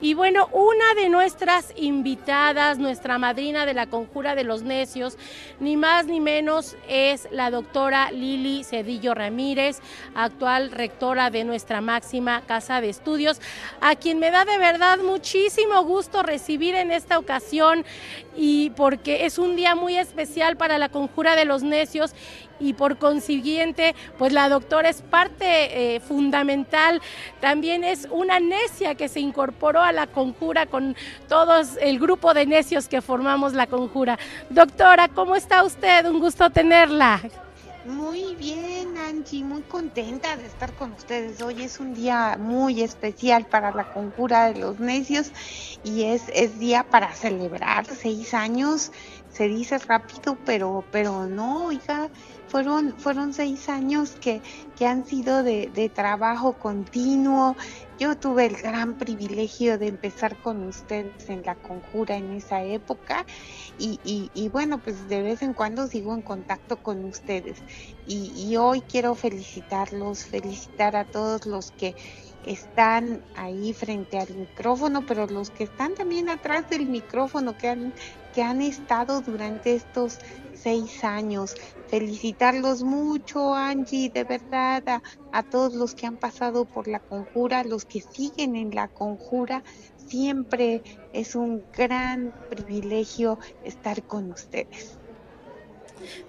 Y bueno, una de nuestras invitadas, nuestra madrina de la Conjura de los Necios, ni más ni menos es la doctora Lili Cedillo Ramírez, actual rectora de nuestra máxima casa de estudios, a quien me da de verdad muchísimo gusto recibir en esta ocasión y porque es un día muy especial para la Conjura de los Necios y por consiguiente, pues la doctora es parte eh, fundamental, también es una necia que se incorporó la conjura con todos el grupo de necios que formamos la conjura. Doctora, ¿cómo está usted? Un gusto tenerla. Muy bien, Angie, muy contenta de estar con ustedes. Hoy es un día muy especial para la conjura de los necios y es, es día para celebrar seis años. Se dice rápido, pero, pero no, oiga, fueron, fueron seis años que, que han sido de, trabajo continuo. Yo tuve el gran privilegio de empezar con ustedes en la conjura en esa época y, bueno, pues de vez en cuando sigo en contacto con ustedes. Y, y hoy quiero felicitarlos, felicitar a todos los que están ahí frente al micrófono, pero los que están también atrás del micrófono, que han, que han estado durante estos seis años. Felicitarlos mucho, Angie, de verdad, a, a, todos los que han pasado por la conjura, los que siguen en la conjura. Siempre es un gran privilegio estar con ustedes.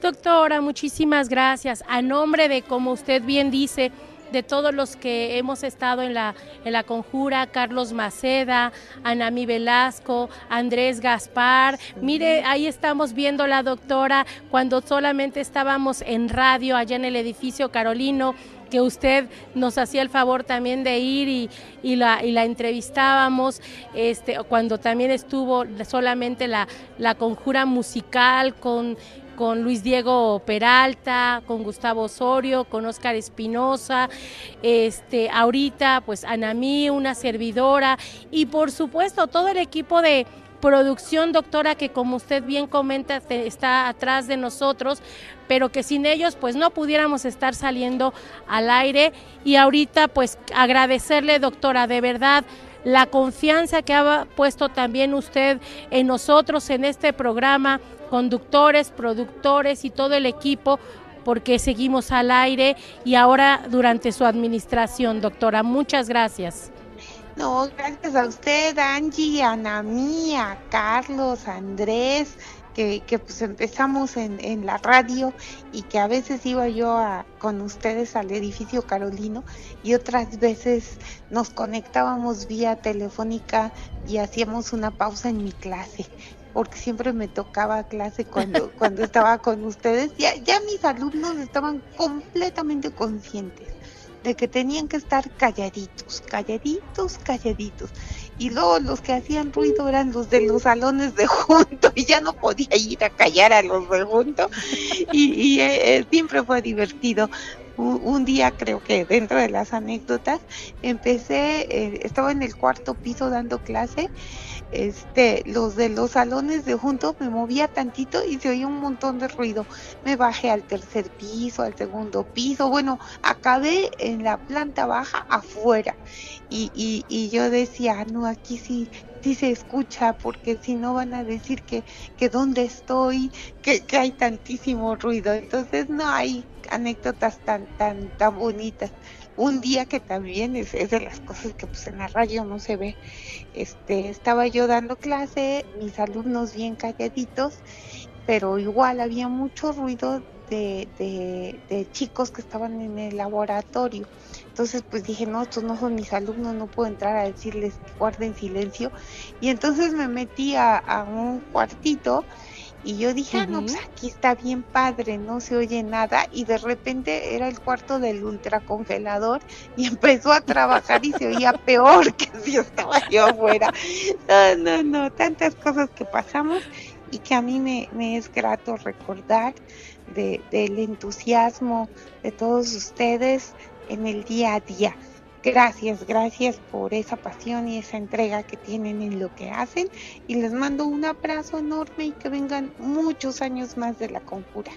Doctora, muchísimas gracias. A nombre de, como usted bien dice, de todos los que hemos estado en la, en la conjura, Carlos Maceda, Anami Velasco, Andrés Gaspar. Mire, ahí estamos viendo la doctora cuando solamente estábamos en radio allá en el edificio Carolino que usted nos hacía el favor también de ir y, y, la, y la entrevistábamos, este, cuando también estuvo solamente la, la conjura musical con con Luis Diego Peralta, con Gustavo Osorio, con Óscar Espinosa, este, ahorita pues Anamí, una servidora y por supuesto todo el equipo de producción, doctora, que como usted bien comenta, está atrás de nosotros, pero que sin ellos pues no pudiéramos estar saliendo al aire. Y ahorita pues agradecerle, doctora, de verdad la confianza que ha puesto también usted en nosotros en este programa conductores, productores y todo el equipo porque seguimos al aire y ahora durante su administración, doctora. Muchas gracias. No, gracias a usted, Angie, Ana Mía, Carlos, Andrés, que, que, pues empezamos en, en, la radio y que a veces iba yo a, con ustedes al edificio Carolino y otras veces nos conectábamos vía telefónica y hacíamos una pausa en mi clase porque siempre me tocaba clase cuando, cuando estaba con ustedes, ya, ya mis alumnos estaban completamente conscientes de que tenían que estar calladitos, calladitos, calladitos. Y luego los que hacían ruido eran los de los salones de junto y ya no podía ir a callar a los de junto. Y, y eh, siempre fue divertido. Un, día creo que dentro de las anécdotas empecé, eh, estaba en el cuarto piso dando clase este, los de los salones de junto me movía tantito y se oía un montón de ruido. Me bajé al tercer piso, al segundo piso, bueno, acabé en la planta baja afuera. Y, y, y yo decía, no, aquí sí, sí se escucha, porque si no van a decir que, que dónde estoy, que, que hay tantísimo ruido. Entonces no hay anécdotas tan, tan, tan bonitas un día que también es, es, de las cosas que pues en la radio no se ve. Este, estaba yo dando clase, mis alumnos bien calladitos, pero igual había mucho ruido de, de, chicos que estaban en el laboratorio. Entonces pues dije, no, estos no son mis alumnos, no puedo entrar a decirles guarden silencio. Y entonces me metí a un cuartito y yo dije, uh -huh. ah, no, pues aquí está bien padre, no se oye nada. Y de repente era el cuarto del ultracongelador y empezó a trabajar y se oía peor que si estaba yo afuera. No, no, no, tantas cosas que pasamos y que a mí me, me es grato recordar de, del entusiasmo de todos ustedes en el día a día. Gracias, gracias por esa pasión y esa entrega que tienen en lo que hacen y les mando un abrazo enorme y que vengan muchos años más de la conjura.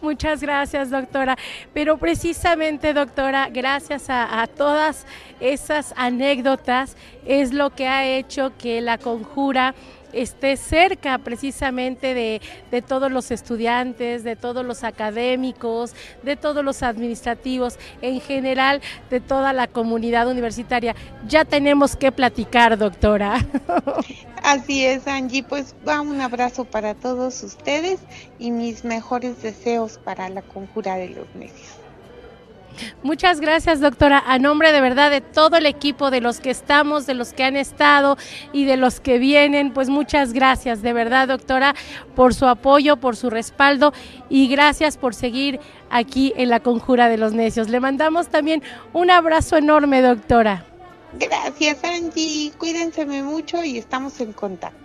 Muchas gracias, doctora. Pero precisamente, doctora, gracias a, todas esas anécdotas es lo que ha hecho que la conjura esté cerca precisamente de, de, todos los estudiantes, de todos los académicos, de todos los administrativos, en general de toda la comunidad universitaria. Ya tenemos que platicar, doctora. Así es, Angie. Pues va un abrazo para todos ustedes y mis mejores deseos para la conjura de los necios. Muchas gracias, doctora. A nombre de verdad de todo el equipo, de los que estamos, de los que han estado y de los que vienen, pues muchas gracias, de verdad, doctora, por su apoyo, por su respaldo y gracias por seguir aquí en la Conjura de los Necios. Le mandamos también un abrazo enorme, doctora. Gracias, Angie. Cuídense mucho y estamos en contacto.